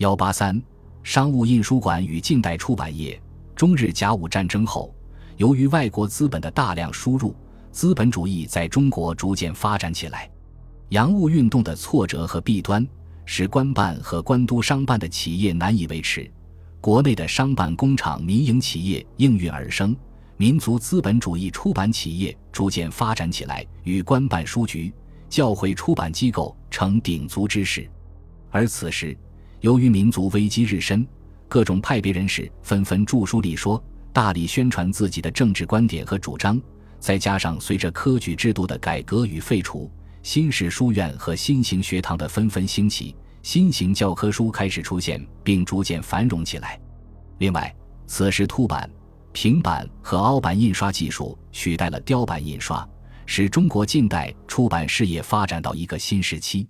幺八三，商务印书馆与近代出版业。中日甲午战争后，由于外国资本的大量输入，资本主义在中国逐渐发展起来。洋务运动的挫折和弊端，使官办和官督商办的企业难以维持，国内的商办工厂、民营企业应运而生，民族资本主义出版企业逐渐发展起来，与官办书局、教会出版机构成鼎足之势。而此时，由于民族危机日深，各种派别人士纷纷著书立说，大力宣传自己的政治观点和主张。再加上随着科举制度的改革与废除，新式书院和新型学堂的纷纷兴起，新型教科书开始出现，并逐渐繁荣起来。另外，此时凸版、平板和凹版印刷技术取代了雕版印刷，使中国近代出版事业发展到一个新时期。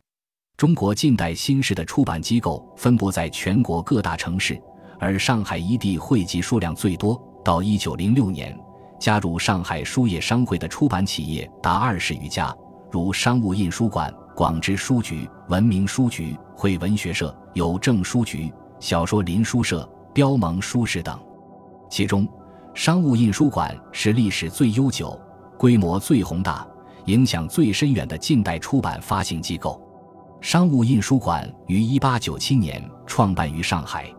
中国近代新式的出版机构分布在全国各大城市，而上海一地汇集数量最多。到一九零六年，加入上海书业商会的出版企业达二十余家，如商务印书馆、广知书局、文明书局、汇文学社、邮政书局、小说林书社、标盟书室等。其中，商务印书馆是历史最悠久、规模最宏大、影响最深远的近代出版发行机构。商务印书馆于1897年创办于上海，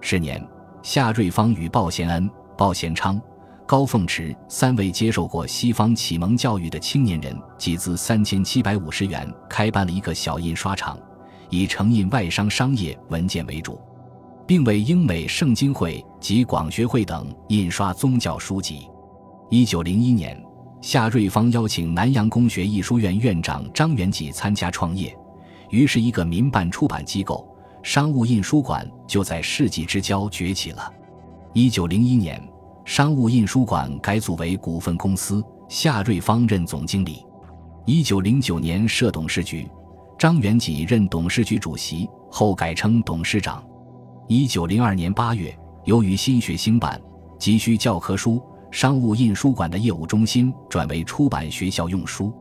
是年夏瑞芳与鲍贤恩、鲍贤昌、高凤池三位接受过西方启蒙教育的青年人，集资三千七百五十元，开办了一个小印刷厂，以承印外商商业文件为主，并为英美圣经会及广学会等印刷宗教书籍。1901年，夏瑞芳邀请南洋公学艺书院院长张元济参加创业。于是，一个民办出版机构——商务印书馆就在世纪之交崛起了。一九零一年，商务印书馆改组为股份公司，夏瑞芳任总经理。一九零九年设董事局，张元济任董事局主席，后改称董事长。一九零二年八月，由于新学兴办，急需教科书，商务印书馆的业务中心转为出版学校用书。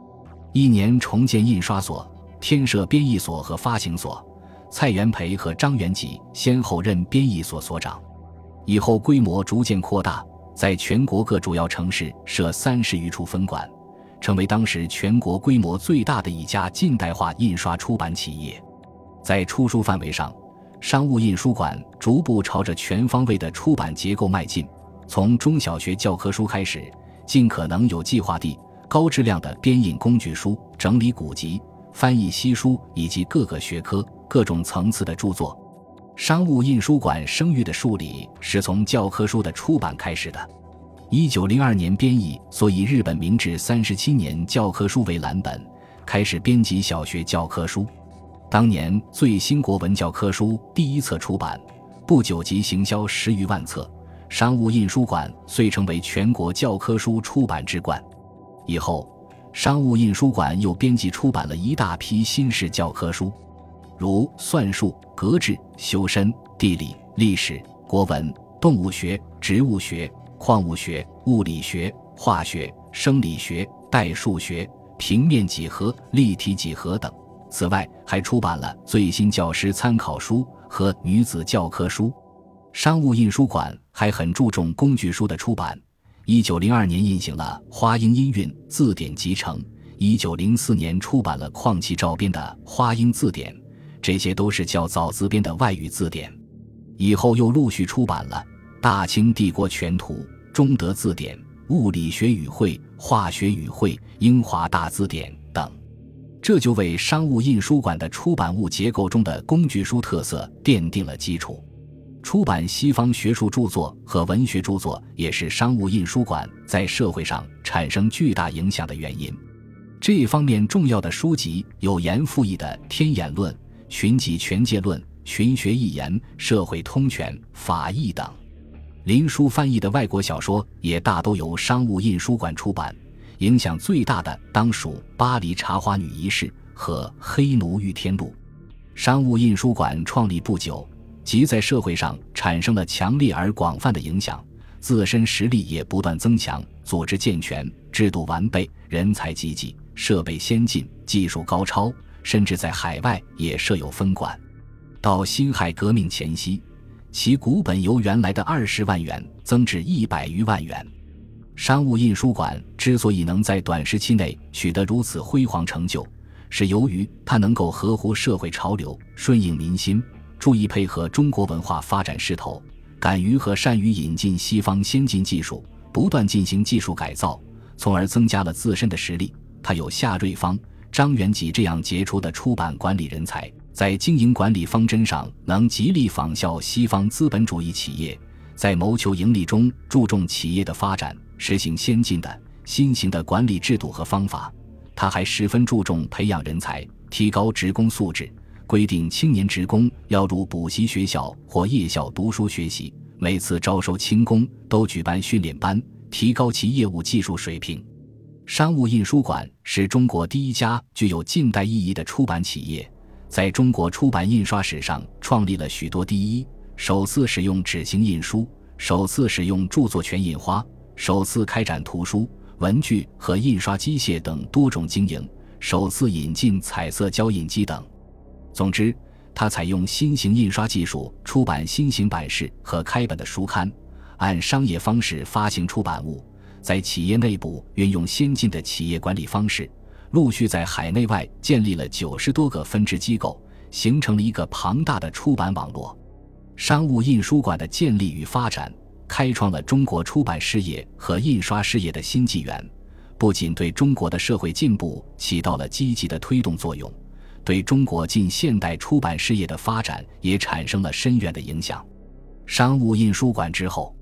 一年重建印刷所。天设编译所和发行所，蔡元培和张元济先后任编译所所长。以后规模逐渐扩大，在全国各主要城市设三十余处分馆，成为当时全国规模最大的一家近代化印刷出版企业。在出书范围上，商务印书馆逐步朝着全方位的出版结构迈进，从中小学教科书开始，尽可能有计划地、高质量的编印工具书，整理古籍。翻译西书以及各个学科、各种层次的著作，商务印书馆声誉的树立是从教科书的出版开始的。一九零二年编译所以日本明治三十七年教科书为蓝本，开始编辑小学教科书。当年最新国文教科书第一册出版，不久即行销十余万册，商务印书馆遂成为全国教科书出版之冠。以后。商务印书馆又编辑出版了一大批新式教科书，如算术、格致、修身、地理、历史、国文、动物学、植物学、矿物学、物理学、化学、生理学、代数学、平面几何、立体几何等。此外，还出版了最新教师参考书和女子教科书。商务印书馆还很注重工具书的出版。一九零二年印行了《花英音韵字典集成》，一九零四年出版了邝其照编的《花英字典》，这些都是较早自编的外语字典。以后又陆续出版了《大清帝国全图》《中德字典》《物理学语汇》《化学语汇》《英华大字典》等，这就为商务印书馆的出版物结构中的工具书特色奠定了基础。出版西方学术著作和文学著作，也是商务印书馆在社会上产生巨大影响的原因。这方面重要的书籍有严复义的《天演论》《群集全界论》《群学一言》《社会通权》《法义》等。林书翻译的外国小说也大都由商务印书馆出版。影响最大的当属《巴黎茶花女一事》和《黑奴御天录》。商务印书馆创立不久。即在社会上产生了强烈而广泛的影响，自身实力也不断增强，组织健全，制度完备，人才济济，设备先进，技术高超，甚至在海外也设有分馆。到辛亥革命前夕，其股本由原来的二十万元增至一百余万元。商务印书馆之所以能在短时期内取得如此辉煌成就，是由于它能够合乎社会潮流，顺应民心，注意配合中国文化发展势头，敢于和善于引进西方先进技术，不断进行技术改造，从而增加了自身的实力。他有夏瑞芳、张元济这样杰出的出版管理人才，在经营管理方针上能极力仿效西方资本主义企业，在谋求盈利中注重企业的发展。实行先进的新型的管理制度和方法，他还十分注重培养人才，提高职工素质，规定青年职工要入补习学校或夜校读书学习。每次招收轻工都举办训练班，提高其业务技术水平。商务印书馆是中国第一家具有近代意义的出版企业，在中国出版印刷史上创立了许多第一：首次使用纸型印书，首次使用著作权印花。首次开展图书、文具和印刷机械等多种经营，首次引进彩色胶印机等。总之，他采用新型印刷技术出版新型版式和开本的书刊，按商业方式发行出版物，在企业内部运用先进的企业管理方式，陆续在海内外建立了九十多个分支机构，形成了一个庞大的出版网络。商务印书馆的建立与发展。开创了中国出版事业和印刷事业的新纪元，不仅对中国的社会进步起到了积极的推动作用，对中国近现代出版事业的发展也产生了深远的影响。商务印书馆之后，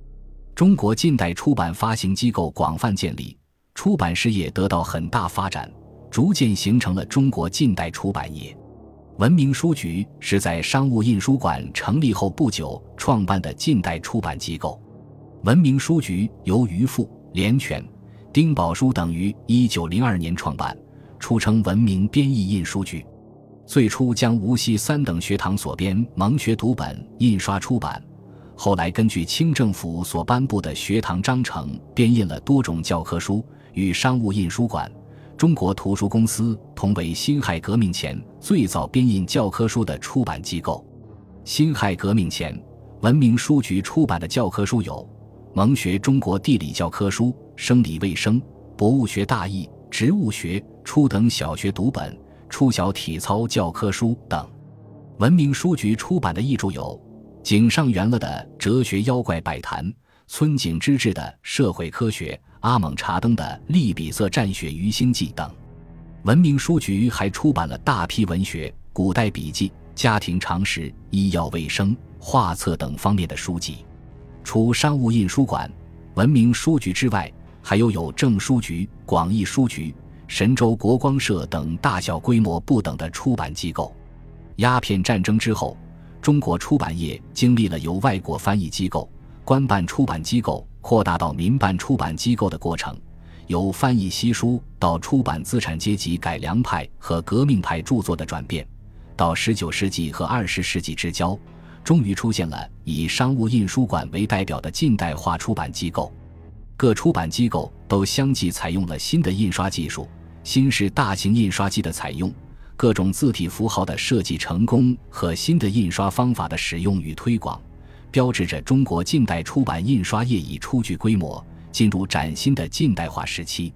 中国近代出版发行机构广泛建立，出版事业得到很大发展，逐渐形成了中国近代出版业。文明书局是在商务印书馆成立后不久创办的近代出版机构。文明书局由余富、连泉、丁宝书等于一九零二年创办，初称文明编译印书局。最初将无锡三等学堂所编蒙学读本印刷出版，后来根据清政府所颁布的学堂章程，编印了多种教科书。与商务印书馆、中国图书公司同为辛亥革命前最早编印教科书的出版机构。辛亥革命前，文明书局出版的教科书有。蒙学中国地理教科书、生理卫生、博物学大义、植物学初等小学读本、初小体操教科书等。文明书局出版的译著有井上元了的《哲学妖怪百谈》，村井之治的《社会科学》，阿蒙查登的《利比色战雪鱼星记》等。文明书局还出版了大批文学、古代笔记、家庭常识、医药卫生、画册等方面的书籍。除商务印书馆、文明书局之外，还有有正书局、广义书局、神州国光社等大小规模不等的出版机构。鸦片战争之后，中国出版业经历了由外国翻译机构、官办出版机构扩大到民办出版机构的过程，由翻译西书到出版资产阶级改良派和革命派著作的转变，到十九世纪和二十世纪之交。终于出现了以商务印书馆为代表的近代化出版机构，各出版机构都相继采用了新的印刷技术，新式大型印刷机的采用，各种字体符号的设计成功和新的印刷方法的使用与推广，标志着中国近代出版印刷业已初具规模，进入崭新的近代化时期。